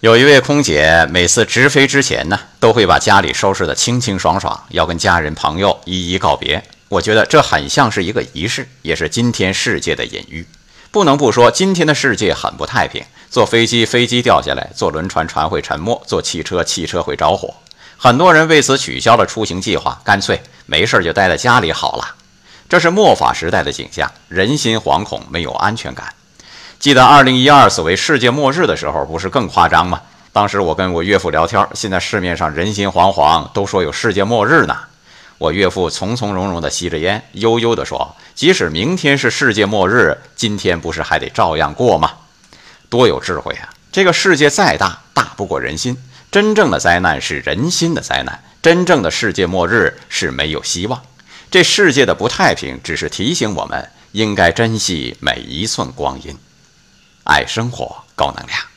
有一位空姐，每次直飞之前呢，都会把家里收拾得清清爽爽，要跟家人朋友一一告别。我觉得这很像是一个仪式，也是今天世界的隐喻。不能不说，今天的世界很不太平。坐飞机，飞机掉下来；坐轮船，船会沉没；坐汽车，汽车会着火。很多人为此取消了出行计划，干脆没事就待在家里好了。这是末法时代的景象，人心惶恐，没有安全感。记得二零一二所谓世界末日的时候，不是更夸张吗？当时我跟我岳父聊天，现在市面上人心惶惶，都说有世界末日呢。我岳父从从容容地吸着烟，悠悠地说：“即使明天是世界末日，今天不是还得照样过吗？”多有智慧啊！这个世界再大，大不过人心。真正的灾难是人心的灾难，真正的世界末日是没有希望。这世界的不太平，只是提醒我们应该珍惜每一寸光阴。爱生活，高能量。